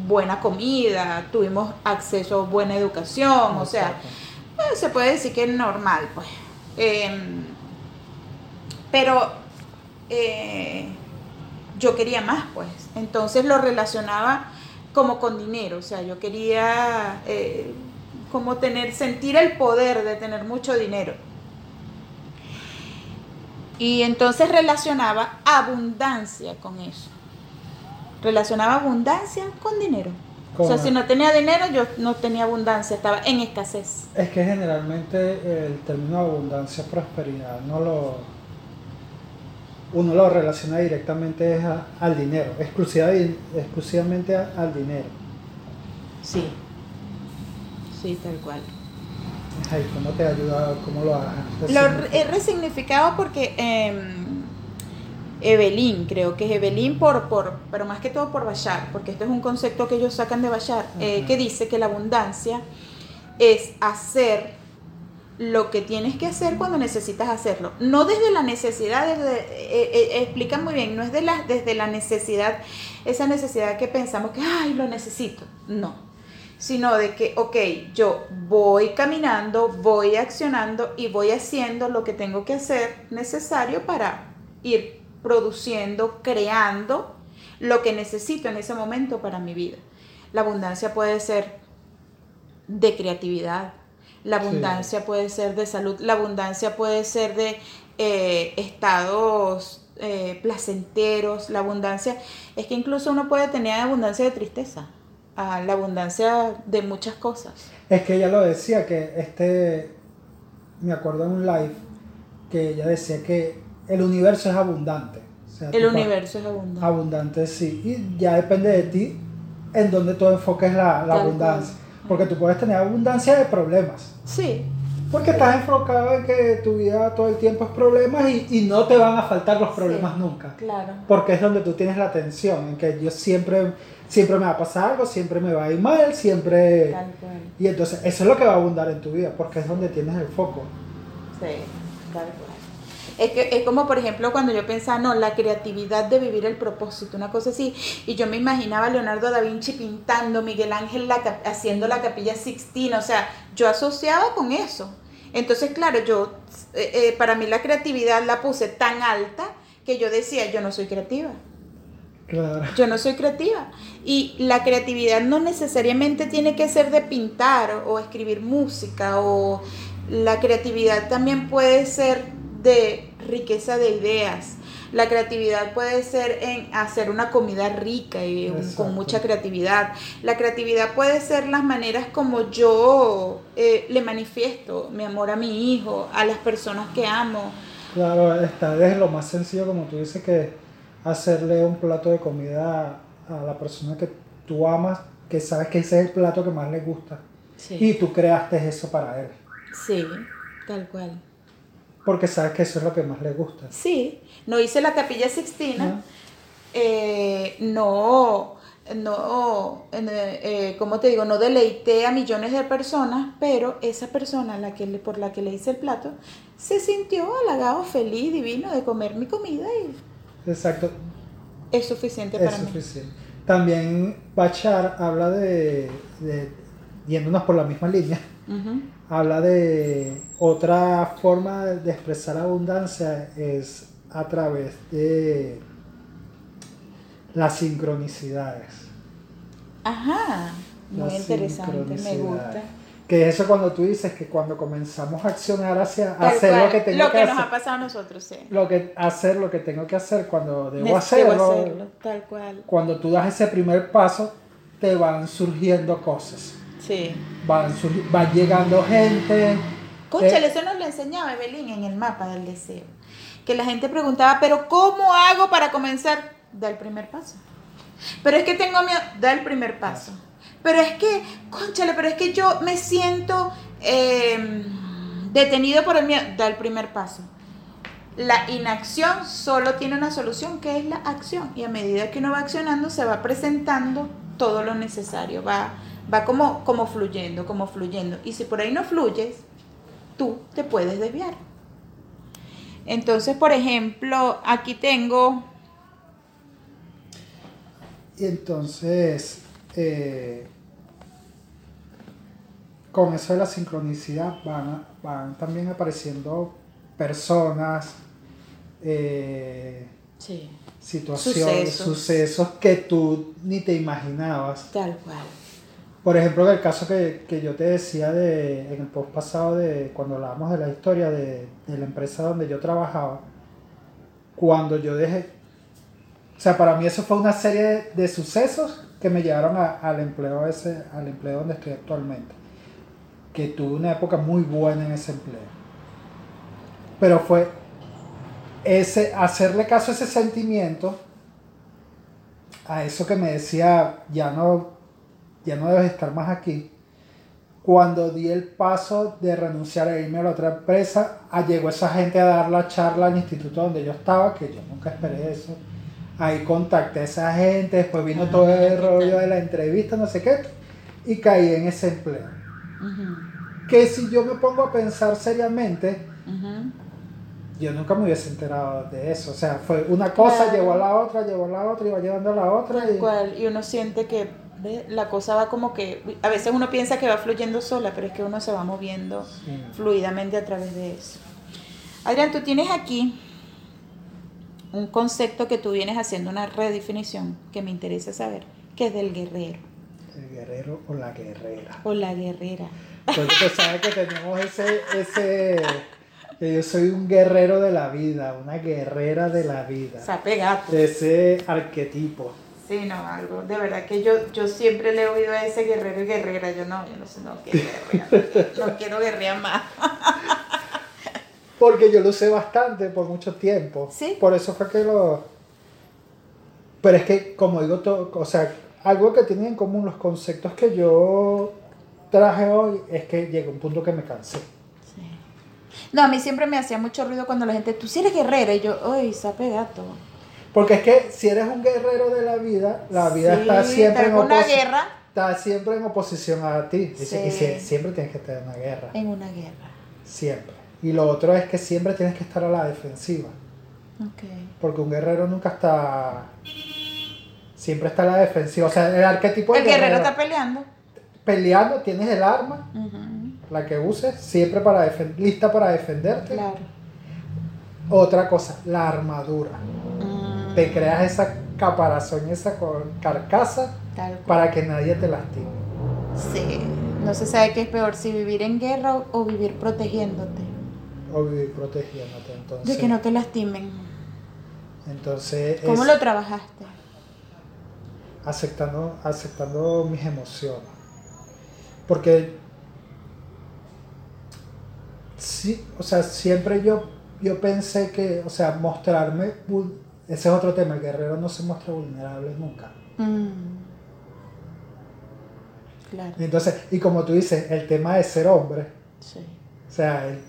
Speaker 3: buena comida, tuvimos acceso a buena educación, o sea, eh, se puede decir que es normal, pues. Em, pero eh, yo quería más, pues. Entonces lo relacionaba como con dinero, o sea, yo quería eh, como tener, sentir el poder de tener mucho dinero. Y entonces relacionaba abundancia con eso relacionaba abundancia con dinero. O sea, si no tenía dinero, yo no tenía abundancia, estaba en escasez.
Speaker 2: Es que generalmente el término abundancia, prosperidad, no lo, uno lo relaciona directamente al dinero, exclusivamente al dinero.
Speaker 3: Sí, sí, tal cual.
Speaker 2: ¿Cómo te ha ayudado? ¿Cómo lo has
Speaker 3: Lo he resignificado porque... Eh, Evelyn, creo que es Evelyn por, por, pero más que todo por Bashar, porque este es un concepto que ellos sacan de Bashar, eh, que dice que la abundancia es hacer lo que tienes que hacer cuando necesitas hacerlo. No desde la necesidad, desde, eh, eh, explica muy bien, no es de la, desde la necesidad, esa necesidad que pensamos que, ay, lo necesito. No, sino de que, ok, yo voy caminando, voy accionando y voy haciendo lo que tengo que hacer necesario para ir produciendo, creando lo que necesito en ese momento para mi vida. La abundancia puede ser de creatividad, la abundancia puede ser de salud, la abundancia puede ser de eh, estados eh, placenteros, la abundancia, es que incluso uno puede tener abundancia de tristeza, la abundancia de muchas cosas.
Speaker 2: Es que ella lo decía, que este, me acuerdo en un live, que ella decía que el universo es abundante.
Speaker 3: el universo es abundante.
Speaker 2: Abundante, sí. Y ya depende de ti en donde tú enfoques la, la abundancia. Porque tú puedes tener abundancia de problemas.
Speaker 3: Sí.
Speaker 2: Porque estás enfocado en que tu vida todo el tiempo es problemas y, y no te van a faltar los problemas nunca.
Speaker 3: Claro.
Speaker 2: Porque es donde tú tienes la atención, en que yo siempre, siempre me va a pasar algo, siempre me va a ir mal, siempre...
Speaker 3: Tal cual.
Speaker 2: Y entonces eso es lo que va a abundar en tu vida, porque es donde tienes el foco.
Speaker 3: Sí, tal cual. Es, que, es como, por ejemplo, cuando yo pensaba, no, la creatividad de vivir el propósito, una cosa así. Y yo me imaginaba a Leonardo da Vinci pintando, Miguel Ángel la, haciendo la capilla Sixtina. O sea, yo asociaba con eso. Entonces, claro, yo, eh, eh, para mí la creatividad la puse tan alta que yo decía, yo no soy creativa.
Speaker 2: Claro.
Speaker 3: Yo no soy creativa. Y la creatividad no necesariamente tiene que ser de pintar o escribir música o la creatividad también puede ser de riqueza de ideas. La creatividad puede ser en hacer una comida rica y con mucha creatividad. La creatividad puede ser las maneras como yo eh, le manifiesto mi amor a mi hijo, a las personas que amo.
Speaker 2: Claro, está desde lo más sencillo, como tú dices, que hacerle un plato de comida a la persona que tú amas, que sabes que ese es el plato que más le gusta. Y tú creaste eso para él.
Speaker 3: Sí, tal cual
Speaker 2: porque sabes que eso es lo que más le gusta.
Speaker 3: Sí, no hice la capilla sixtina, eh, no, no, eh, ¿cómo te digo? No deleité a millones de personas, pero esa persona la que por la que le hice el plato se sintió halagado, feliz, divino de comer mi comida y...
Speaker 2: Exacto.
Speaker 3: Es suficiente para
Speaker 2: es suficiente. También Bachar habla de, de, yéndonos por la misma línea, habla de otra forma de expresar abundancia es a través de las sincronicidades.
Speaker 3: Ajá, muy interesante, me gusta.
Speaker 2: Que eso cuando tú dices que cuando comenzamos a accionar hacia hacer lo que tengo
Speaker 3: lo
Speaker 2: que,
Speaker 3: nos ha pasado a nosotros, sí.
Speaker 2: Lo que hacer lo que tengo que hacer cuando debo hacerlo,
Speaker 3: tal cual.
Speaker 2: Cuando tú das ese primer paso, te van surgiendo cosas.
Speaker 3: Sí.
Speaker 2: Van, van llegando gente.
Speaker 3: Conchale, eh, eso nos lo enseñaba Evelyn en el mapa del deseo. Que la gente preguntaba, pero ¿cómo hago para comenzar? Da el primer paso. Pero es que tengo miedo, da el primer paso. Pero es que, conchale, pero es que yo me siento em, detenido por el miedo, da el primer paso. La inacción solo tiene una solución, que es la acción. Y a medida que uno va accionando, se va presentando todo lo necesario. Va va como, como fluyendo, como fluyendo. Y si por ahí no fluyes, tú te puedes desviar. Entonces, por ejemplo, aquí tengo...
Speaker 2: Y entonces, eh, con eso de la sincronicidad van, van también apareciendo personas, eh, situaciones, sucesos que tú ni te imaginabas.
Speaker 3: Tal cual.
Speaker 2: Por ejemplo, el caso que, yo te decía de, en el post pasado, de cuando hablábamos de la historia de, la empresa donde yo trabajaba, cuando yo dejé, o sea, para mí eso fue una serie de, sucesos que me llevaron al empleo ese, al empleo donde estoy actualmente, que tuve una época muy buena en ese empleo. Pero fue ese, hacerle caso a ese sentimiento, a eso que me decía, ya no ya no debes estar más aquí. Cuando di el paso de renunciar a irme a la otra empresa, llegó esa gente a dar la charla al instituto donde yo estaba, que yo nunca esperé eso. Ahí contacté a esa gente, después vino ah, todo el rollo de la entrevista, no sé qué, y caí en ese empleo. que si yo me pongo a pensar seriamente, yo nunca me hubiese enterado de eso. O sea, fue una cosa,
Speaker 3: Claro.
Speaker 2: llevó a la otra, llevó a la otra, iba llevando a la otra. Y,
Speaker 3: cual, y uno siente que ¿ve? la cosa va como que, a veces uno piensa que va fluyendo sola, pero es que uno se va moviendo
Speaker 2: Sí.
Speaker 3: fluidamente a través de eso. Adrián, tú tienes aquí un concepto que tú vienes haciendo una redefinición que me interesa saber, que es del guerrero
Speaker 2: El guerrero o la guerrera.
Speaker 3: o la guerrera.
Speaker 2: Porque tú sabes que tenemos ese, ese, que yo soy un guerrero de la vida, una guerrera de la vida.
Speaker 3: Sape gato.
Speaker 2: Ese arquetipo.
Speaker 3: Sí, no, algo. De verdad que yo, yo siempre le he oído a ese guerrero y guerrera. Yo no, yo no sé, no quiero guerrear. No quiero guerrear más.
Speaker 2: Porque yo lo usé bastante por mucho tiempo.
Speaker 3: Sí.
Speaker 2: Por eso fue que lo... Pero es que, como digo, todo, o sea, algo que tienen en común los conceptos que yo traje hoy es que llegó un punto que me cansé.
Speaker 3: Sí. No, a mí siempre me hacía mucho ruido cuando la gente, tú sí eres guerrera. Y yo, uy, sape gato.
Speaker 2: Porque es que si eres un guerrero de la vida, la vida
Speaker 3: Sí,
Speaker 2: está siempre en oposición.
Speaker 3: guerra.
Speaker 2: Está siempre en oposición a ti.
Speaker 3: Sí.
Speaker 2: Y sie- siempre tienes que estar en una guerra.
Speaker 3: En una guerra.
Speaker 2: Siempre. Y lo otro es que siempre tienes que estar a la defensiva. Porque un guerrero nunca está. Siempre está a la defensiva. O sea, el arquetipo
Speaker 3: El guerrero está peleando.
Speaker 2: peleando, tienes el arma, la que uses, siempre para lista para defenderte.
Speaker 3: Claro.
Speaker 2: Otra cosa, la armadura. Te creas esa caparazón, esa carcasa para que nadie te lastime.
Speaker 3: Sí. No se sabe qué es peor, si vivir en guerra o, vivir protegiéndote.
Speaker 2: O vivir protegiéndote. Entonces,
Speaker 3: De que no te lastimen.
Speaker 2: entonces
Speaker 3: ¿Cómo
Speaker 2: es
Speaker 3: lo trabajaste?
Speaker 2: aceptando, aceptando mis emociones. Porque sí, o sea, siempre yo, yo pensé que, o sea, mostrarme, ese es otro tema, el guerrero no se muestra vulnerable nunca.
Speaker 3: Mm. Claro.
Speaker 2: Entonces, y como tú dices, el tema de ser hombre,
Speaker 3: Sí.
Speaker 2: o sea, el-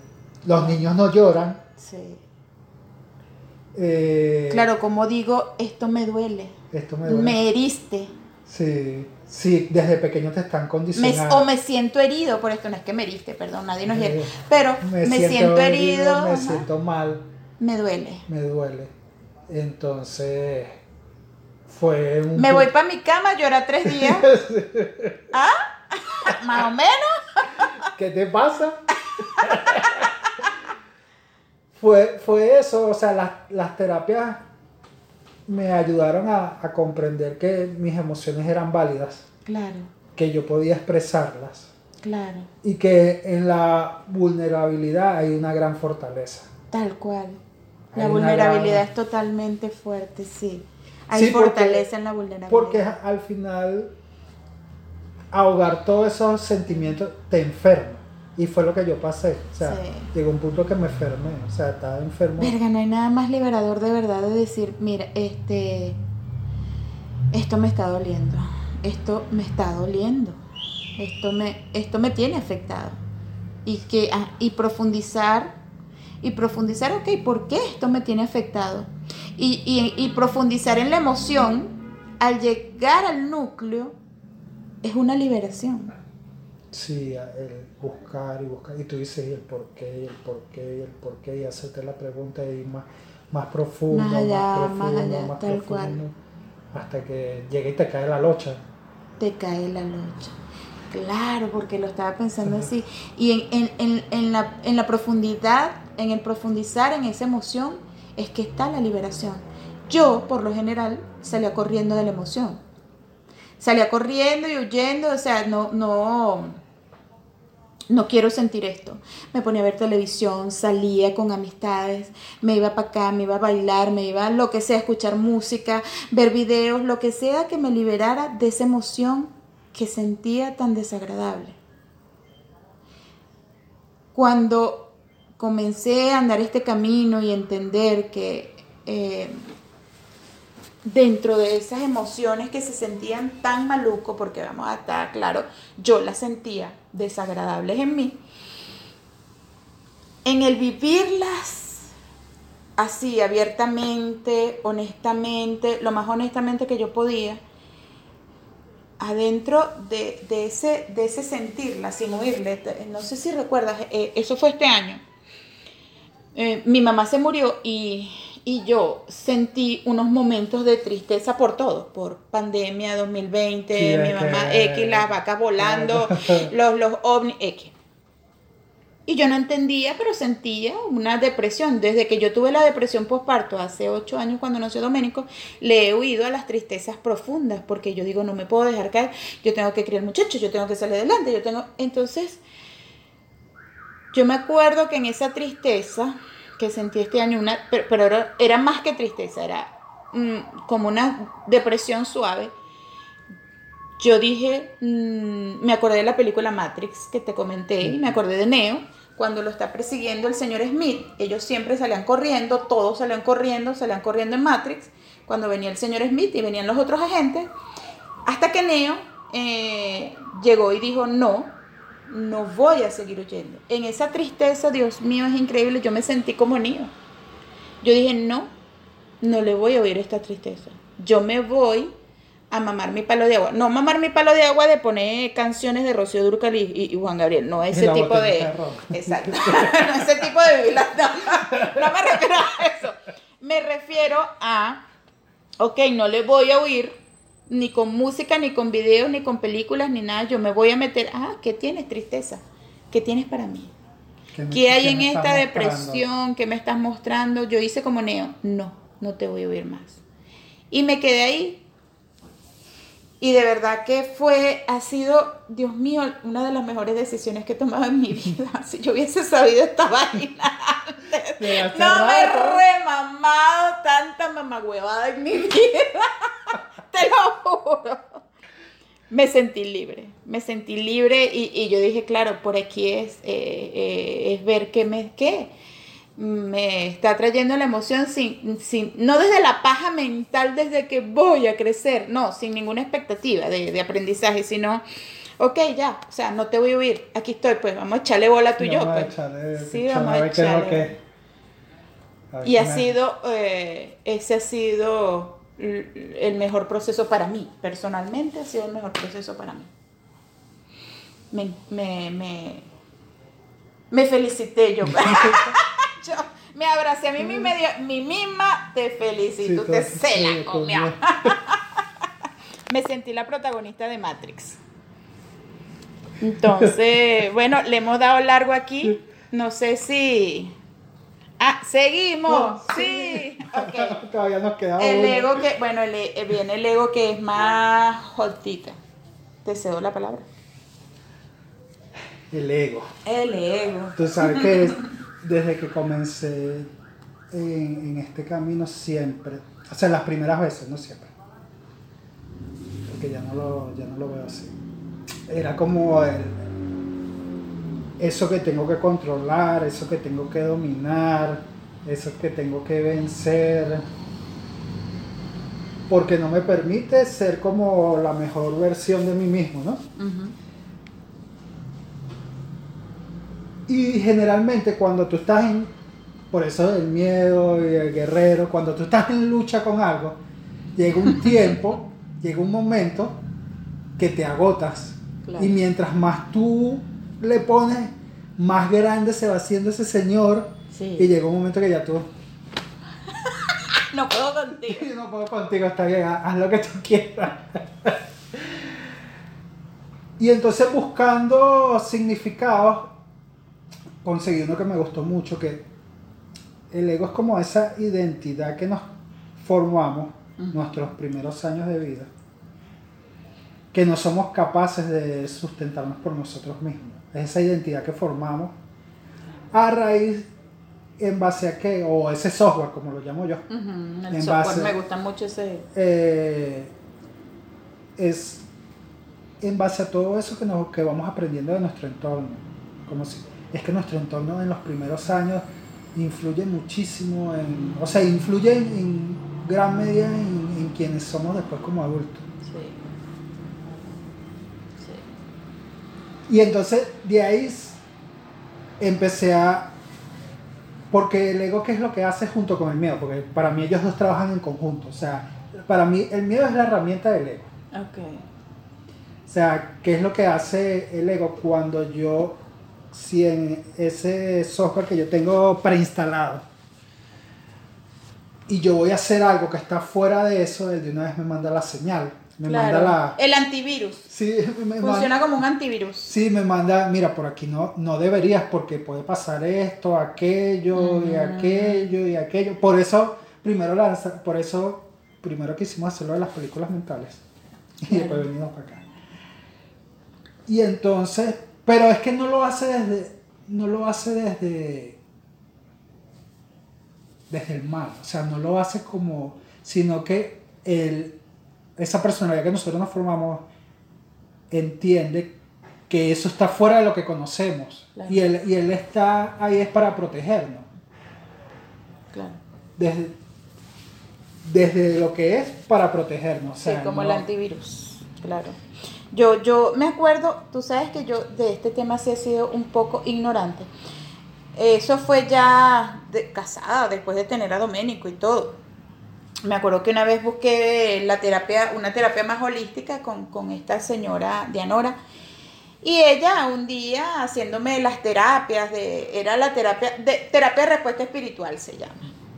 Speaker 2: los niños no lloran.
Speaker 3: Sí.
Speaker 2: eh,
Speaker 3: Claro, como digo, esto me duele.
Speaker 2: Esto me
Speaker 3: Me,
Speaker 2: duele.
Speaker 3: heriste.
Speaker 2: Sí, sí, desde pequeño te están
Speaker 3: Me-
Speaker 2: condicionando.
Speaker 3: o me siento herido por esto. No es que me heriste, perdón, nadie nos hiere.
Speaker 2: Eh,
Speaker 3: Pero me, siento, herido.
Speaker 2: me
Speaker 3: ajá,
Speaker 2: siento mal.
Speaker 3: me duele.
Speaker 2: me duele. Entonces, fue un...
Speaker 3: Me voy para mi cama, llora tres días. (laughs) ¿Ah? (laughs) Más o menos.
Speaker 2: ¿Qué te pasa? fue, fue eso, o sea, las, las terapias me ayudaron a, a comprender que mis emociones eran válidas,
Speaker 3: Claro,
Speaker 2: que yo podía expresarlas
Speaker 3: claro.
Speaker 2: y que en la vulnerabilidad hay una gran fortaleza.
Speaker 3: Tal cual. La vulnerabilidad
Speaker 2: gran-
Speaker 3: es totalmente fuerte, sí. Hay
Speaker 2: Sí, porque-
Speaker 3: fortaleza en la vulnerabilidad.
Speaker 2: Porque al final ahogar todos esos sentimientos te enferma. Y fue lo que yo pasé. O sea,
Speaker 3: Sí.
Speaker 2: llegó un punto que me enfermé. O sea, estaba enfermo.
Speaker 3: Verga, no hay nada más liberador de verdad de decir, mira, este, esto me está doliendo, esto me está doliendo, esto me, esto me tiene afectado. Y que, ah, y profundizar, y profundizar, ok, ¿por qué esto me tiene afectado? Y, y, y profundizar en la emoción, al llegar al núcleo, es una liberación.
Speaker 2: Sí, el buscar y buscar. Y tú dices el por qué, el por qué, el por qué. Y hacerte la pregunta y más, más profundo,
Speaker 3: Más allá,
Speaker 2: más
Speaker 3: más
Speaker 2: profundo,
Speaker 3: allá,
Speaker 2: más
Speaker 3: tal
Speaker 2: profundo, Hasta que llegue y te cae la locha.
Speaker 3: te cae la lucha. Claro, porque lo estaba pensando así. Y en, en- en- en la, en la profundidad, en el profundizar en esa emoción, es que está la liberación. Yo, por lo general, salía corriendo de la emoción. Salía corriendo y huyendo, o sea, no, no, no quiero sentir esto. Me ponía a ver televisión, salía con amistades, me iba para acá, me iba a bailar, me iba a lo que sea, a escuchar música, ver videos, lo que sea que me liberara de esa emoción que sentía tan desagradable. Cuando comencé a andar este camino y entender que eh, dentro de esas emociones que se sentían tan maluco, porque vamos a estar claro, yo las sentía desagradables en mí, en el vivirlas así, abiertamente, honestamente, lo más honestamente que yo podía, adentro de, ese, de ese sentirla sin oírle. No sé si recuerdas, eh, eso fue este año. Eh, mi mamá se murió y, yo sentí unos momentos de tristeza por todo, por pandemia 2020, mi mamá X, las vacas volando, (laughs) los, los ovnis X. Y yo no entendía, pero sentía una depresión. Desde que yo tuve la depresión postparto hace ocho años cuando nació Doménico, le he huido a las tristezas profundas, porque yo digo, no me puedo dejar caer, yo tengo que criar muchachos, yo tengo que salir adelante, yo tengo... Entonces, yo me acuerdo que en esa tristeza que sentí este año, una, pero, era, más que tristeza, era mm, como una depresión suave. Yo dije, mm, me acordé de la película Matrix que te comenté y me acordé de Neo cuando lo está persiguiendo el señor Smith, ellos siempre salían corriendo, todos salían corriendo, salían corriendo en Matrix, cuando venía el señor Smith y venían los otros agentes, hasta que Neo eh, llegó y dijo, no, no voy a seguir huyendo. En esa tristeza, Dios mío, es increíble, yo me sentí como Neo. Yo dije, no, no le voy a oír esta tristeza. Yo me voy a mamar mi palo de agua. No mamar mi palo de agua de poner canciones de Rocío Durcal y, Juan Gabriel. No ese tipo de. (laughs) Exacto. (laughs) no ese tipo de No, no me refiero a eso. Me refiero a. Ok, no le voy a oír ni con música, ni con videos, ni con películas, ni nada. Yo me voy a meter. Ah, ¿qué tienes, tristeza? ¿Qué tienes para mí? ¿Qué, hay en esta depresión que me estás mostrando? Yo hice como Neo. No, no te voy a oír más. Y me quedé ahí y de verdad que fue, ha sido, Dios mío, una de las mejores decisiones que he tomado en mi (laughs) vida. Si yo hubiese sabido esta (laughs) vaina antes, no me he remamado tanta mamagüevada en mi (laughs) vida. Te lo juro. Me sentí libre, me sentí libre y, y yo dije, claro, por aquí es, eh, eh, es ver qué me, qué, me está trayendo la emoción sin, sin, no desde la paja mental, desde que voy a crecer, no, sin ninguna expectativa de, aprendizaje, sino, ok, ya, o sea, no te voy a huir, aquí estoy, pues vamos a echarle bola tú y yo. Vamos pues. echarle, sí, vamos a echarle. Y ha sido, eh, ese ha sido el mejor proceso para mí, personalmente ha sido el mejor proceso para mí. Me, me, me, me felicité yo. (laughs) me abracé a mí misma, mi misma te felicito, te se la comió. (laughs) me sentí la protagonista de Matrix. Entonces, bueno, le hemos dado largo aquí. No sé si. Ah, seguimos. sí. (laughs)
Speaker 2: Todavía nos queda
Speaker 3: El ego que, bueno, eh, viene el ego que es más jodita. Te cedo la palabra.
Speaker 2: El ego.
Speaker 3: El ego.
Speaker 2: Tú sabes que (laughs) desde que comencé en, este camino siempre, o sea, las primeras veces, no siempre, porque ya no lo, ya no lo veo así. Era como el, eso que tengo que controlar, eso que tengo que dominar, eso que tengo que vencer, porque no me permite ser como la mejor versión de mí mismo, ¿no? Y generalmente cuando tú estás en, por eso el miedo y el guerrero, cuando tú estás en lucha con algo, llega un (laughs) tiempo, llega un momento que te agotas. Y mientras más tú le pones, más grande se va haciendo ese señor. Y llega un momento que ya tú... (laughs)
Speaker 3: no puedo contigo. (laughs)
Speaker 2: no puedo contigo, está bien, haz lo que tú quieras. (laughs) y entonces buscando significados conseguí uno que me gustó mucho, que el ego es como esa identidad que nos formamos nuestros primeros años de vida, que no somos capaces de sustentarnos por nosotros mismos. Es esa identidad que formamos a raíz en base a qué, o ese software, como lo llamo yo.
Speaker 3: El software, me gusta mucho ese.
Speaker 2: Eh, es en base a todo eso que, nos, que vamos aprendiendo de nuestro entorno. Como si es que nuestro entorno en los primeros años influye muchísimo en, o sea, influye en, gran medida en, quienes somos después como adultos. Sí. Y entonces de ahí empecé a, porque el ego qué es lo que hace junto con el miedo, porque para mí ellos dos trabajan en conjunto, o sea, para mí el miedo es la herramienta del ego.
Speaker 3: Okay.
Speaker 2: O sea, ¿qué es lo que hace el ego cuando yo, si en ese software que yo tengo preinstalado, y yo voy a hacer algo que está fuera de eso, él de una vez me manda la señal. Me
Speaker 3: Claro.
Speaker 2: manda la.
Speaker 3: El antivirus.
Speaker 2: Sí, me
Speaker 3: Funciona
Speaker 2: manda-
Speaker 3: como un antivirus.
Speaker 2: Sí, me manda, mira, por aquí no, no deberías porque puede pasar esto, aquello y
Speaker 3: Mm.
Speaker 2: aquello y aquello. Por eso, primero lanza, por eso, primero quisimos hacerlo de las películas mentales. (laughs) Y después venimos para acá. Y entonces, pero es que no lo hace desde, no lo hace desde, desde el mal. O sea, no lo hace como, sino que el, esa personalidad que nosotros nos formamos entiende que eso está fuera de lo que conocemos.
Speaker 3: Claro.
Speaker 2: Y, él, y él está ahí es para protegernos.
Speaker 3: Claro.
Speaker 2: Desde, desde lo que es para protegernos. o
Speaker 3: Sí,
Speaker 2: sea,
Speaker 3: como
Speaker 2: no-
Speaker 3: el antivirus, claro. Yo, yo me acuerdo, tú sabes que yo de este tema sí he sido un poco ignorante. Eso fue ya de- casada, después de tener a Doménico y todo. Me acuerdo que una vez busqué la terapia, una terapia más holística con, con esta señora Dianora. Y ella un día haciéndome las terapias de, era la terapia, de terapia de respuesta espiritual se llama.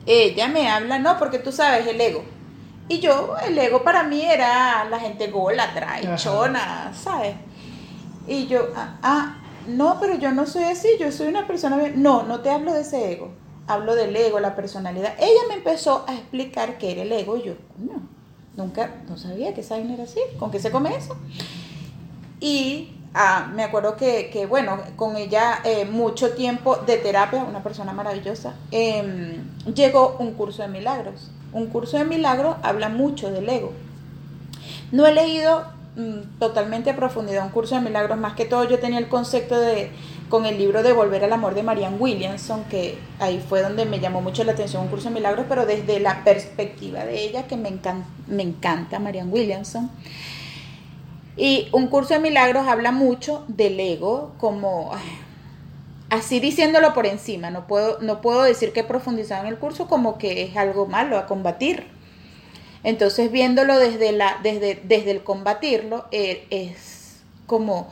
Speaker 3: Ella me habla, no, porque tú sabes, el ego. Y yo, el ego para mí era la gente golatra,
Speaker 2: Ajá.
Speaker 3: chona, ¿sabes? Y yo, ah, ah, no, pero yo no soy así, yo soy una persona bien. No, no te hablo de ese ego, hablo del ego, la personalidad. Ella me empezó a explicar qué era el ego y yo, no, nunca, no sabía que esa era así, ¿con qué se come eso? Y ah, me acuerdo que, que, bueno, con ella eh, mucho tiempo de terapia, una persona maravillosa, em, llegó un curso de milagros. Un curso de milagros habla mucho del ego. No he leído mm, totalmente a profundidad un curso de milagros, más que todo yo tenía el concepto de, con el libro de Volver al Amor de Marianne Williamson, que ahí fue donde me llamó mucho la atención un curso de milagros, pero desde la perspectiva de ella, que me, encan- me encanta Marianne Williamson. Y un curso de milagros habla mucho del ego, como así diciéndolo por encima. No puedo, no puedo decir que he profundizado en el curso como que es algo malo a combatir. Entonces, viéndolo desde, la, desde, desde el combatirlo, eh, es como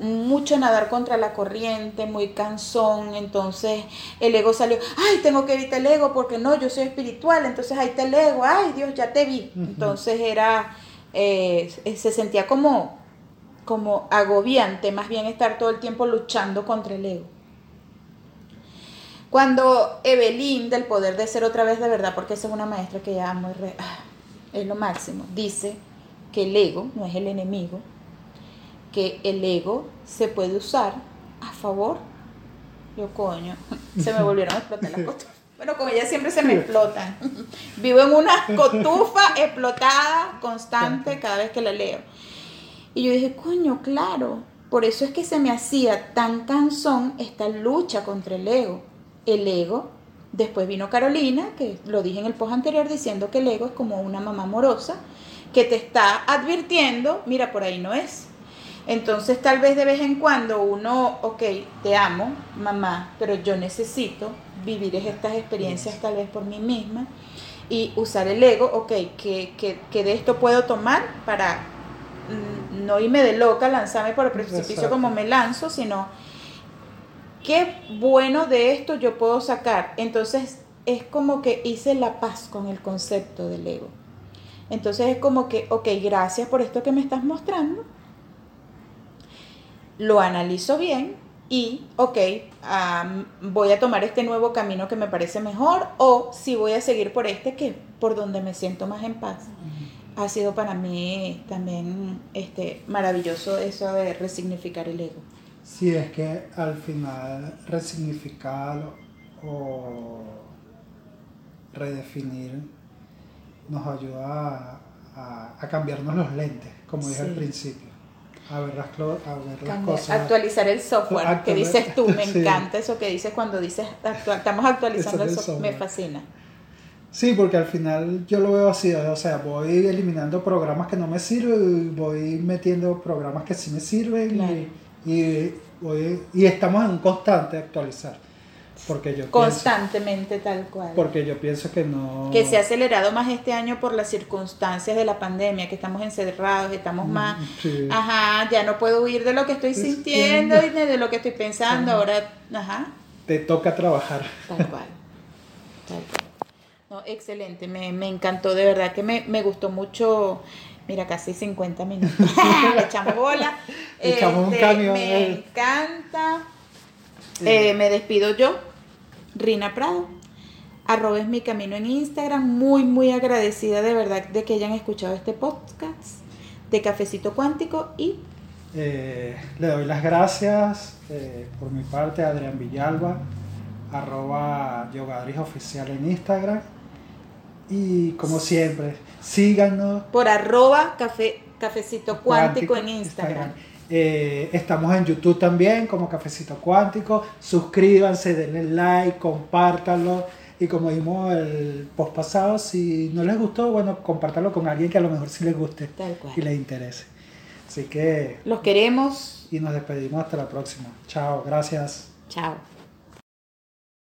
Speaker 3: mucho nadar contra la corriente, muy cansón, entonces el ego salió, ay, tengo que evitar el ego porque no, yo soy espiritual, entonces ahí está el ego, ay, Dios, ya te vi. Entonces era, eh, se sentía como, como agobiante, más bien estar todo el tiempo luchando contra el ego. Cuando Evelyn, del poder de ser otra vez de verdad, porque esa es una maestra que ya amo ah, es lo máximo, dice que el ego no es el enemigo, que el ego se puede usar a favor. Yo, coño, se me volvieron a explotar las cotufas. (laughs) Bueno, con ella siempre se me explotan. (laughs) Vivo en una cotufa explotada constante cada vez que la leo. Y yo dije, coño, claro, por eso es que se me hacía tan cansón esta lucha contra el ego. El ego, después vino Carolina, que lo dije en el post anterior, diciendo que el ego es como una mamá amorosa que te está advirtiendo, mira, por ahí no es. Entonces tal vez de vez en cuando uno, ok, te amo, mamá, pero yo necesito vivir estas experiencias tal vez por mí misma y usar el ego, ok, que, que, que de esto puedo tomar para mm, no irme de loca, lanzarme por el precipicio
Speaker 2: Exacto.
Speaker 3: como me lanzo, sino qué bueno de esto yo puedo sacar. Entonces es como que hice la paz con el concepto del ego. Entonces es como que, ok, gracias por esto que me estás mostrando. Lo analizo bien y, ok, voy a tomar este nuevo camino que me parece mejor o si voy a seguir por este que por donde me siento más en paz. Ha sido para mí también este, maravilloso eso de resignificar el ego.
Speaker 2: Sí, es que al final resignificar o redefinir nos ayuda a, a- a cambiarnos los lentes, como dije al principio, a ver las, clo- a ver las
Speaker 3: Cambiar-
Speaker 2: cosas.
Speaker 3: actualizar el software, que dices tú, me (laughs)
Speaker 2: Sí.
Speaker 3: encanta eso que dices cuando dices actua- estamos actualizando el software, me fascina.
Speaker 2: Sí, porque al final yo lo veo así, o sea, voy eliminando programas que no me sirven y voy metiendo programas que sí me sirven
Speaker 3: Claro.
Speaker 2: y, y, voy- y estamos en un constante actualizar. Porque yo
Speaker 3: Constantemente, tal cual.
Speaker 2: Porque yo pienso que no...
Speaker 3: Que se ha acelerado más este año por las circunstancias de la pandemia, que estamos encerrados, estamos mm, más... Ajá, ya no puedo huir de lo que estoy sintiendo y de lo que estoy pensando, ahora... Ajá.
Speaker 2: Te toca trabajar.
Speaker 3: Tal cual. Tal cual. No, excelente, me, encantó, de verdad que me, me gustó mucho Mira, casi 50 minutos. Le (laughs) echamos bola. echamos un este, cambio. Me eh. encanta. Eh, me despido yo, Rina Prado. Arroba es mi camino en Instagram. Muy, muy agradecida de verdad de que hayan escuchado este podcast de Cafecito Cuántico y...
Speaker 2: Eh, le doy las gracias por mi parte a Adrián Villalba, arroba Yogadris Oficial en Instagram. Y como siempre, síganos.
Speaker 3: Por arroba café, cafecito cuántico, en Instagram.
Speaker 2: Eh, estamos en YouTube también como Cafecito Cuántico. Suscríbanse, denle like, compártanlo. Y como dijimos el post pasado, si no les gustó, bueno, compártanlo con alguien que a lo mejor sí les guste y les interese. Así que...
Speaker 3: Los queremos.
Speaker 2: Y nos despedimos hasta la próxima. Chao, gracias.
Speaker 3: Chao.